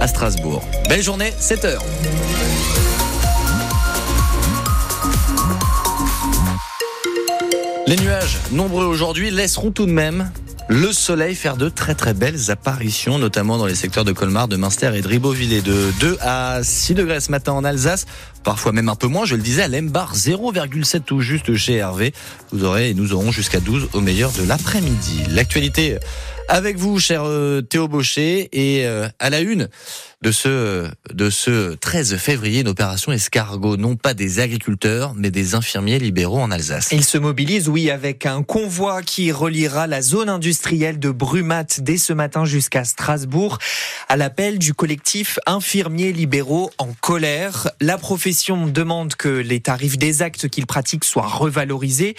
à Strasbourg. Belle journée, 7h. Les nuages, nombreux aujourd'hui, laisseront tout de même le soleil faire de très très belles apparitions, notamment dans les secteurs de Colmar, de Münster et de Ribeauvillé. De 2 à 6 degrés ce matin en Alsace, parfois même un peu moins, je le disais, à Lembar, 0,7 tout juste chez Hervé. Vous aurez et nous aurons jusqu'à 12 au meilleur de l'après-midi. L'actualité avec vous, cher euh, Théo Baucher, et euh, à la une de ce, de ce 13 février, une opération escargot, non pas des agriculteurs, mais des infirmiers libéraux en Alsace. Ils se mobilisent, oui, avec un convoi qui reliera la zone industrielle de Brumat dès ce matin jusqu'à Strasbourg, à l'appel du collectif Infirmiers libéraux en colère. La profession demande que les tarifs des actes qu'ils pratiquent soient revalorisés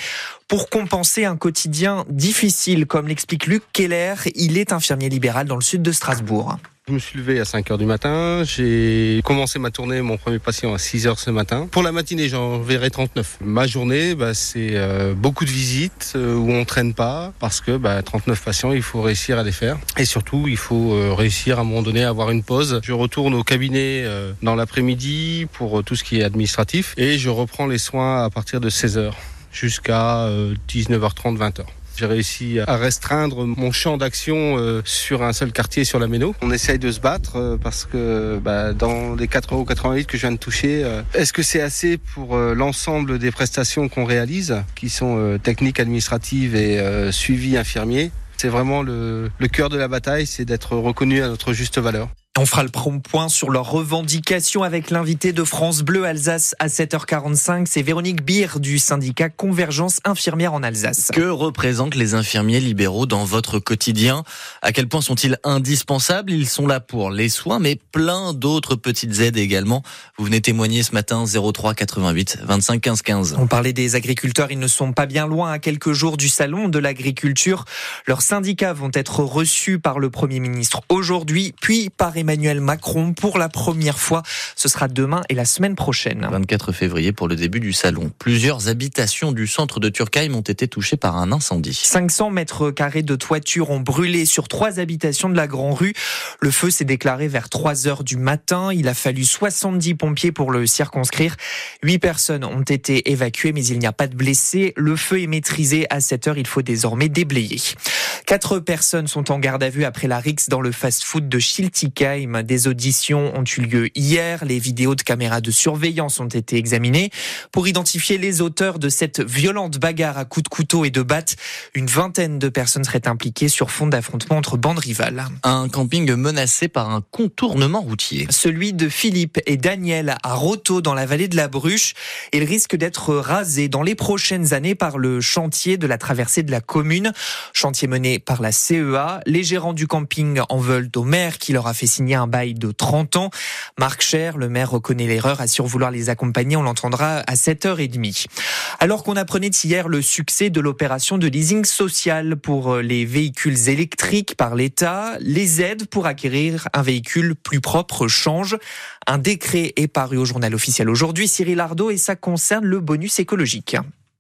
pour compenser un quotidien difficile, comme l'explique Luc Keller. Il est infirmier libéral dans le sud de Strasbourg. Je me suis levé à 5 heures du matin. J'ai commencé ma tournée, mon premier patient à 6 heures ce matin. Pour la matinée, j'en verrai 39. Ma journée, bah, c'est euh, beaucoup de visites euh, où on traîne pas parce que bah, 39 patients, il faut réussir à les faire. Et surtout, il faut euh, réussir à un moment donné à avoir une pause. Je retourne au cabinet dans l'après-midi pour tout ce qui est administratif et je reprends les soins à partir de 16 heures jusqu'à 19h30, 20h. J'ai réussi à restreindre mon champ d'action euh, sur un seul quartier sur la Méno. On essaye de se battre euh, parce que bah, dans les 4,88 euros que je viens de toucher, euh, est-ce que c'est assez pour l'ensemble des prestations qu'on réalise, qui sont techniques, administratives et suivi infirmier C'est vraiment le, le cœur de la bataille, c'est d'être reconnu à notre juste valeur. On fera le point sur leurs revendications avec l'invité de France Bleu Alsace à 7h45. C'est Véronique Beer du syndicat Convergence Infirmière en Alsace. Que représentent les infirmiers libéraux dans votre quotidien? À quel point sont-ils indispensables? Ils sont là pour les soins, mais plein d'autres petites aides également. Vous venez témoigner ce matin 03 88 25 15 15. On parlait des agriculteurs, ils ne sont pas bien loin à quelques jours du salon de l'agriculture. Leurs syndicats vont être reçus par le Premier ministre aujourd'hui, puis par Emmanuel Macron pour la première fois. Ce sera demain et la semaine prochaine. 24 février pour le début du salon. Plusieurs habitations du centre de Turckheim ont été touchées par un incendie. 500 mètres carrés de toiture ont brûlé sur trois habitations de la Grand Rue. Le feu s'est déclaré vers 3 heures du matin. Il a fallu 70 pompiers pour le circonscrire. Huit personnes ont été évacuées, mais il n'y a pas de blessés. Le feu est maîtrisé. À 7 heures, il faut désormais déblayer. Quatre personnes sont en garde à vue après la rixe dans le fast-food de Chiltica. Des auditions ont eu lieu hier. Les vidéos de caméras de surveillance ont été examinées pour identifier les auteurs de cette violente bagarre à coups de couteau et de batte. Une vingtaine de personnes seraient impliquées sur fond d'affrontement entre bandes rivales. Un camping menacé par un contournement routier. Celui de Philippe et Daniel à Roto dans la vallée de la Bruche. Il risque d'être rasé dans les prochaines années par le chantier de la traversée de la commune. Chantier mené par la CEA. Les gérants du camping en veulent au maire qui leur a fait signer un bail de 30 ans. Marc Cher, le maire reconnaît l'erreur, assure vouloir les accompagner. On l'entendra à 7h30. Alors qu'on apprenait hier le succès de l'opération de leasing social pour les véhicules électriques par l'État, les aides pour acquérir un véhicule plus propre changent. Un décret est paru au journal officiel aujourd'hui, Cyril Ardo, et ça concerne le bonus écologique.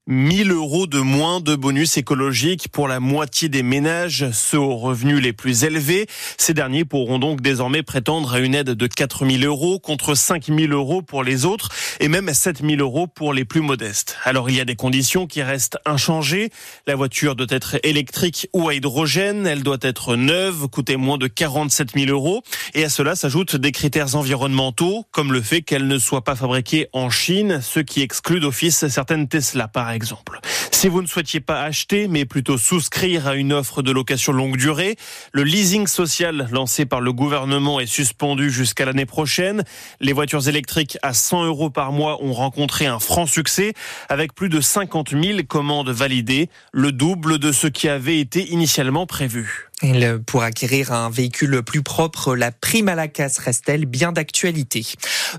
1000 euros de moins de bonus écologiques pour la moitié des ménages, ceux aux revenus les plus élevés. Ces derniers pourront donc désormais prétendre à une aide de 4000 euros contre 5000 euros pour les autres et même 7000 euros pour les plus modestes. Alors il y a des conditions qui restent inchangées. La voiture doit être électrique ou à hydrogène. Elle doit être neuve, coûter moins de 47 000 euros. Et à cela s'ajoutent des critères environnementaux, comme le fait qu'elle ne soit pas fabriquée en Chine, ce qui exclut d'office certaines Tesla exemple. Si vous ne souhaitiez pas acheter, mais plutôt souscrire à une offre de location longue durée, le leasing social lancé par le gouvernement est suspendu jusqu'à l'année prochaine. Les voitures électriques à 100 euros par mois ont rencontré un franc succès avec plus de 50 000 commandes validées, le double de ce qui avait été initialement prévu. Pour acquérir un véhicule plus propre, la prime à la casse reste-t-elle bien d'actualité?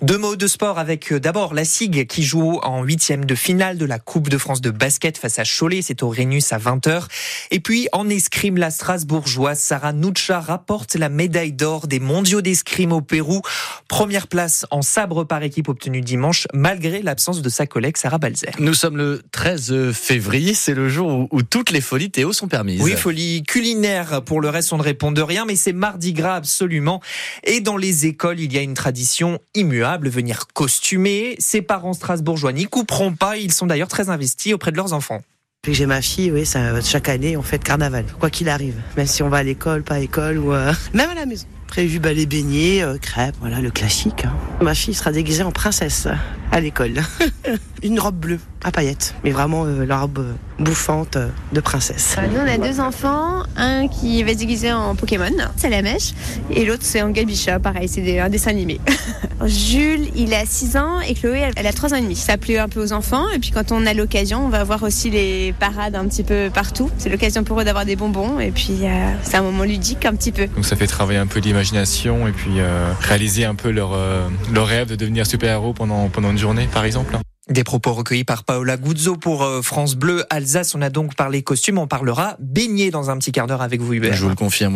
Deux mots de sport avec euh, d'abord la SIG qui joue en huitième de finale de la Coupe de France de basket face à Cholet, c'est au Rhénus à 20h. Et puis en escrime, la Strasbourgeoise Sarah Nucha rapporte la médaille d'or des mondiaux d'escrime au Pérou. Première place en sabre par équipe obtenue dimanche, malgré l'absence de sa collègue Sarah Balzer. Nous sommes le 13 février, c'est le jour où, où, toutes les folies Théo sont permises. Oui, folie culinaire, pour le reste on ne répond de rien, mais c'est mardi gras absolument. Et dans les écoles, il y a une tradition immuable, venir costumer. Ses parents strasbourgeois n'y couperont pas, ils sont d'ailleurs très investis auprès de leurs enfants. Depuis que j'ai ma fille, oui, chaque année on fait carnaval, quoi qu'il arrive. Même si on va à l'école, pas à l'école, ou euh, même à la maison. Prévu bah, les beignets, euh, crêpes, voilà le classique. Hein. Ma fille sera déguisée en princesse à l'école. Une robe bleue à paillettes, mais vraiment euh, la robe bouffante de princesse. Nous on a deux enfants, un qui va se déguiser en Pokémon, c'est la mèche, et l'autre c'est en Gabicha, pareil, c'est un dessin animé. Jules, il a 6 ans et Chloé, elle a 3 ans et demi. Ça plaît un peu aux enfants et puis quand on a l'occasion, on va voir aussi les parades un petit peu partout. C'est l'occasion pour eux d'avoir des bonbons et puis euh, c'est un moment ludique un petit peu. Donc ça fait travailler un peu l'imagination et puis euh, réaliser un peu leur, euh, leur rêve de devenir super-héros pendant, pendant une journée par exemple. Des propos recueillis par Paola Guzzo pour France Bleu Alsace. On a donc parlé costume, on parlera beignet dans un petit quart d'heure avec vous Hubert. Je vous le confirme.